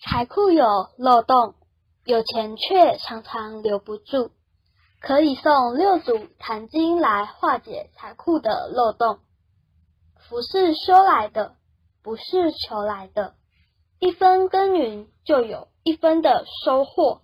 财库有漏洞，有钱却常常留不住。可以送六祖坛经来化解财库的漏洞。福是修来的，不是求来的。一分耕耘就有一分的收获。